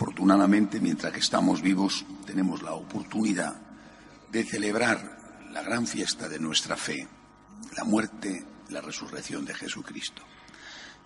afortunadamente, mientras que estamos vivos, tenemos la oportunidad de celebrar la gran fiesta de nuestra fe, la muerte, la resurrección de Jesucristo.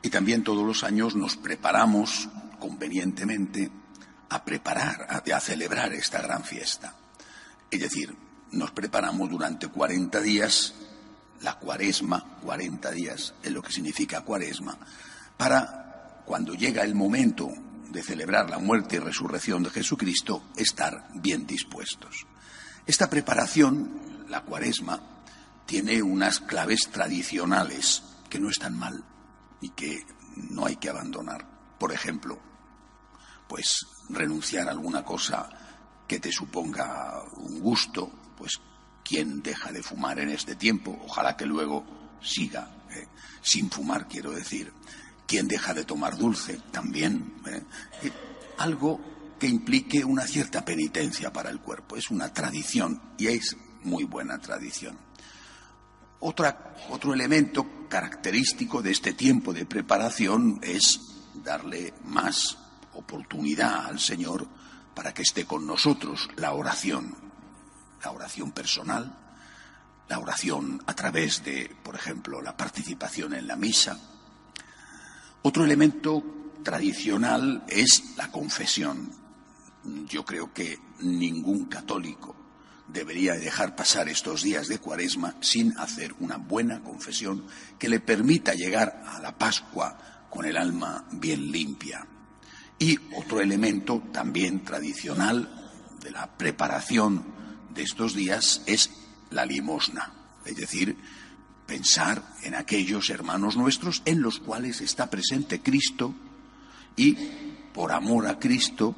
Y también todos los años nos preparamos convenientemente a preparar, a, a celebrar esta gran fiesta. Es decir, nos preparamos durante 40 días, la cuaresma, 40 días es lo que significa cuaresma, para cuando llega el momento de celebrar la muerte y resurrección de Jesucristo, estar bien dispuestos. Esta preparación, la cuaresma, tiene unas claves tradicionales que no están mal y que no hay que abandonar. Por ejemplo, pues renunciar a alguna cosa que te suponga un gusto, pues quien deja de fumar en este tiempo, ojalá que luego siga eh, sin fumar, quiero decir. Quien deja de tomar dulce, también. eh. Eh, algo que implique una cierta penitencia para el cuerpo. Es una tradición y es muy buena tradición. Otro elemento característico de este tiempo de preparación es darle más oportunidad al Señor para que esté con nosotros la oración, la oración personal, la oración a través de, por ejemplo, la participación en la misa. Otro elemento tradicional es la confesión. Yo creo que ningún católico debería dejar pasar estos días de cuaresma sin hacer una buena confesión que le permita llegar a la Pascua con el alma bien limpia. Y otro elemento también tradicional de la preparación de estos días es la limosna, es decir, pensar en aquellos hermanos nuestros en los cuales está presente Cristo y, por amor a Cristo,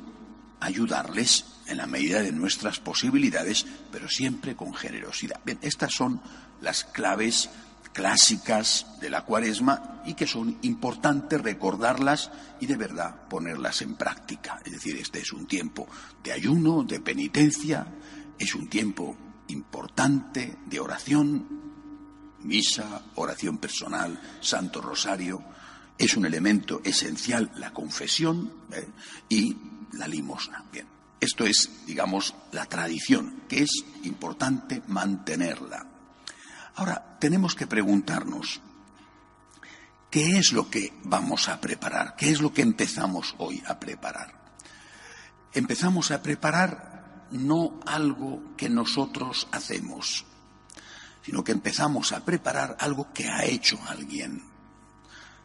ayudarles en la medida de nuestras posibilidades, pero siempre con generosidad. Bien, estas son las claves clásicas de la cuaresma y que son importantes recordarlas y de verdad ponerlas en práctica. Es decir, este es un tiempo de ayuno, de penitencia, es un tiempo importante de oración, misa, oración personal, santo rosario, es un elemento esencial la confesión ¿eh? y la limosna. Bien, esto es, digamos, la tradición, que es importante mantenerla. Ahora, tenemos que preguntarnos, ¿qué es lo que vamos a preparar? ¿Qué es lo que empezamos hoy a preparar? Empezamos a preparar no algo que nosotros hacemos, sino que empezamos a preparar algo que ha hecho alguien.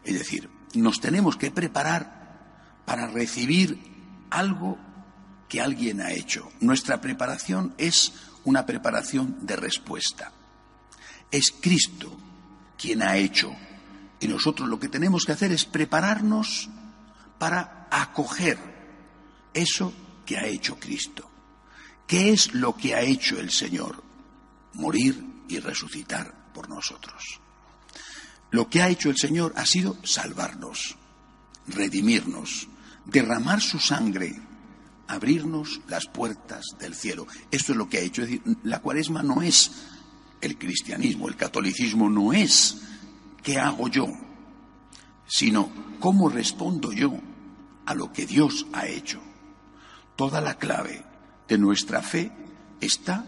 Es decir, nos tenemos que preparar para recibir algo que alguien ha hecho. Nuestra preparación es una preparación de respuesta. Es Cristo quien ha hecho. Y nosotros lo que tenemos que hacer es prepararnos para acoger eso que ha hecho Cristo. ¿Qué es lo que ha hecho el Señor? Morir y resucitar por nosotros. Lo que ha hecho el Señor ha sido salvarnos, redimirnos, derramar su sangre, abrirnos las puertas del cielo. Esto es lo que ha hecho. Es decir, la cuaresma no es el cristianismo, el catolicismo no es qué hago yo, sino cómo respondo yo a lo que Dios ha hecho. Toda la clave de nuestra fe está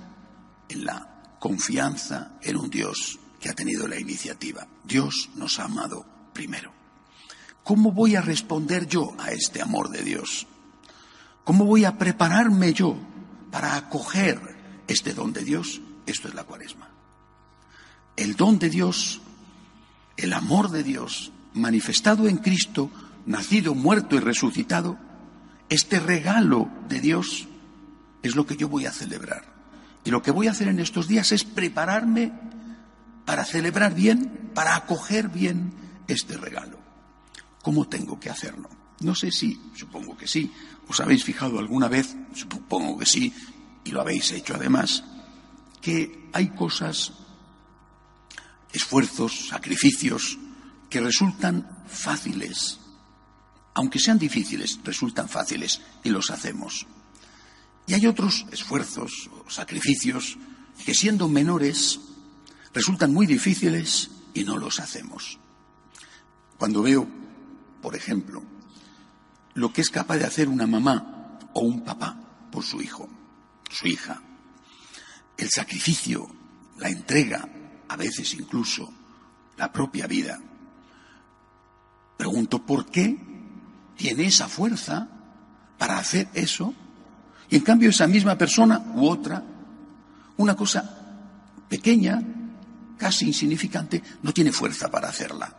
en la confianza en un Dios que ha tenido la iniciativa. Dios nos ha amado primero. ¿Cómo voy a responder yo a este amor de Dios? ¿Cómo voy a prepararme yo para acoger este don de Dios? Esto es la cuaresma. El don de Dios, el amor de Dios, manifestado en Cristo, nacido, muerto y resucitado, este regalo de Dios es lo que yo voy a celebrar. Y lo que voy a hacer en estos días es prepararme para celebrar bien, para acoger bien este regalo. ¿Cómo tengo que hacerlo? No sé si, supongo que sí, os habéis fijado alguna vez, supongo que sí, y lo habéis hecho además, que hay cosas, esfuerzos, sacrificios, que resultan fáciles. Aunque sean difíciles, resultan fáciles y los hacemos. Y hay otros esfuerzos o sacrificios que siendo menores resultan muy difíciles y no los hacemos. Cuando veo, por ejemplo, lo que es capaz de hacer una mamá o un papá por su hijo, su hija, el sacrificio, la entrega, a veces incluso la propia vida. Pregunto, ¿por qué tiene esa fuerza para hacer eso? Y en cambio esa misma persona u otra, una cosa pequeña, casi insignificante, no tiene fuerza para hacerla.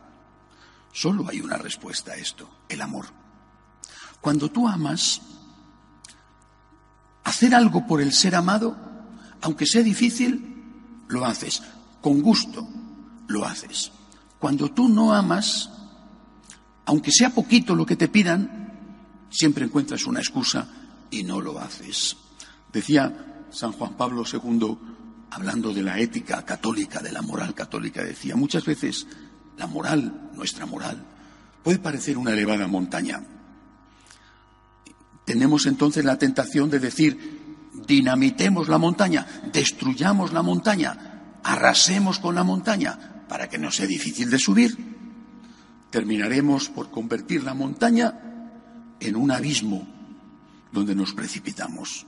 Solo hay una respuesta a esto, el amor. Cuando tú amas, hacer algo por el ser amado, aunque sea difícil, lo haces. Con gusto, lo haces. Cuando tú no amas, aunque sea poquito lo que te pidan, siempre encuentras una excusa y no lo haces. Decía San Juan Pablo II, hablando de la ética católica, de la moral católica, decía, muchas veces la moral, nuestra moral, puede parecer una elevada montaña. Tenemos entonces la tentación de decir, dinamitemos la montaña, destruyamos la montaña, arrasemos con la montaña, para que no sea difícil de subir. Terminaremos por convertir la montaña en un abismo donde nos precipitamos.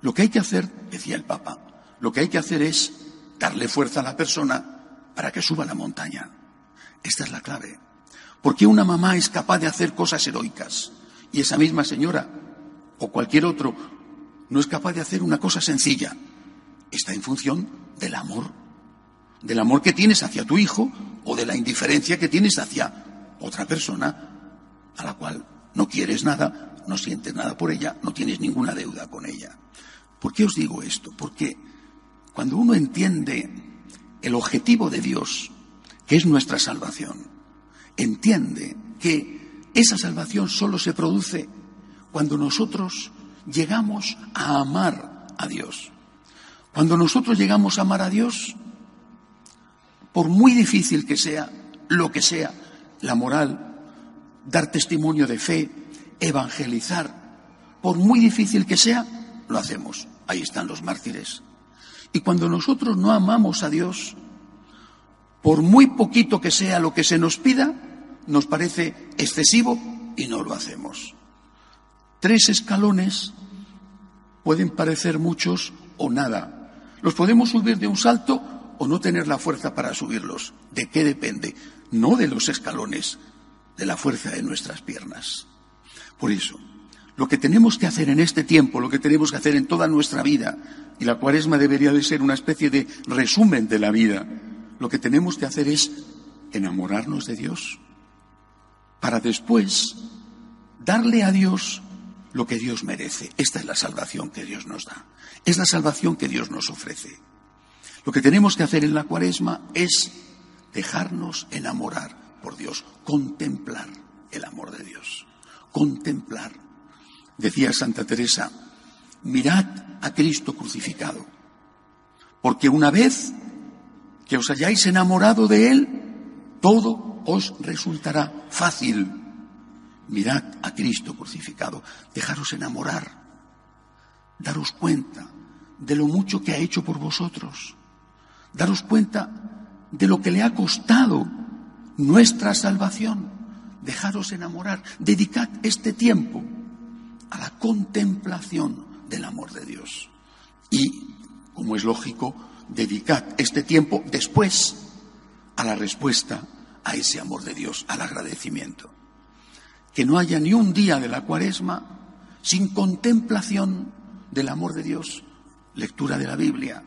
Lo que hay que hacer, decía el Papa, lo que hay que hacer es darle fuerza a la persona para que suba la montaña. Esta es la clave. Porque una mamá es capaz de hacer cosas heroicas y esa misma señora o cualquier otro no es capaz de hacer una cosa sencilla. Está en función del amor, del amor que tienes hacia tu hijo o de la indiferencia que tienes hacia otra persona a la cual no quieres nada, no sientes nada por ella, no tienes ninguna deuda con ella. ¿Por qué os digo esto? Porque cuando uno entiende el objetivo de Dios, que es nuestra salvación, entiende que esa salvación solo se produce cuando nosotros llegamos a amar a Dios. Cuando nosotros llegamos a amar a Dios, por muy difícil que sea, lo que sea, la moral, dar testimonio de fe, evangelizar, por muy difícil que sea, lo hacemos. Ahí están los mártires. Y cuando nosotros no amamos a Dios, por muy poquito que sea lo que se nos pida, nos parece excesivo y no lo hacemos. Tres escalones pueden parecer muchos o nada. Los podemos subir de un salto o no tener la fuerza para subirlos. ¿De qué depende? No de los escalones, de la fuerza de nuestras piernas. Por eso, lo que tenemos que hacer en este tiempo, lo que tenemos que hacer en toda nuestra vida, y la cuaresma debería de ser una especie de resumen de la vida, lo que tenemos que hacer es enamorarnos de Dios, para después darle a Dios lo que Dios merece. Esta es la salvación que Dios nos da, es la salvación que Dios nos ofrece. Lo que tenemos que hacer en la cuaresma es dejarnos enamorar por Dios, contemplar el amor de Dios contemplar. Decía Santa Teresa, mirad a Cristo crucificado, porque una vez que os hayáis enamorado de Él, todo os resultará fácil. Mirad a Cristo crucificado, dejaros enamorar, daros cuenta de lo mucho que ha hecho por vosotros, daros cuenta de lo que le ha costado nuestra salvación dejaros enamorar, dedicad este tiempo a la contemplación del amor de Dios. Y, como es lógico, dedicad este tiempo después a la respuesta a ese amor de Dios, al agradecimiento. Que no haya ni un día de la cuaresma sin contemplación del amor de Dios, lectura de la Biblia.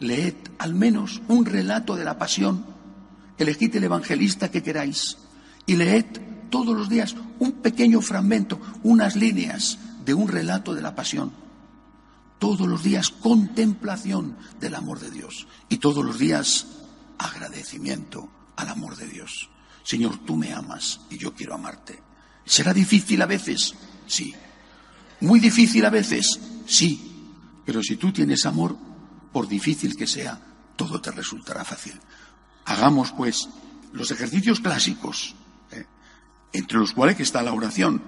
Leed al menos un relato de la pasión, elegid el evangelista que queráis, y leed todos los días un pequeño fragmento, unas líneas de un relato de la pasión. Todos los días contemplación del amor de Dios y todos los días agradecimiento al amor de Dios. Señor, tú me amas y yo quiero amarte. ¿Será difícil a veces? Sí. ¿Muy difícil a veces? Sí. Pero si tú tienes amor, por difícil que sea, todo te resultará fácil. Hagamos, pues, los ejercicios clásicos. Entre los cuales está la oración,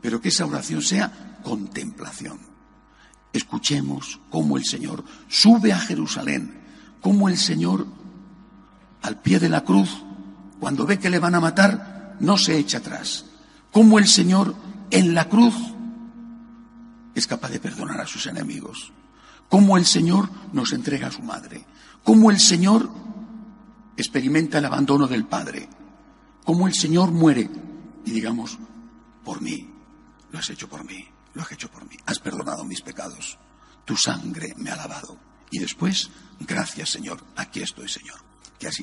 pero que esa oración sea contemplación. Escuchemos cómo el Señor sube a Jerusalén, cómo el Señor, al pie de la cruz, cuando ve que le van a matar, no se echa atrás. Cómo el Señor en la cruz es capaz de perdonar a sus enemigos. Cómo el Señor nos entrega a su madre. Cómo el Señor experimenta el abandono del Padre. Cómo el Señor muere y digamos, por mí, lo has hecho por mí, lo has hecho por mí, has perdonado mis pecados, tu sangre me ha lavado. Y después, gracias Señor, aquí estoy Señor, que así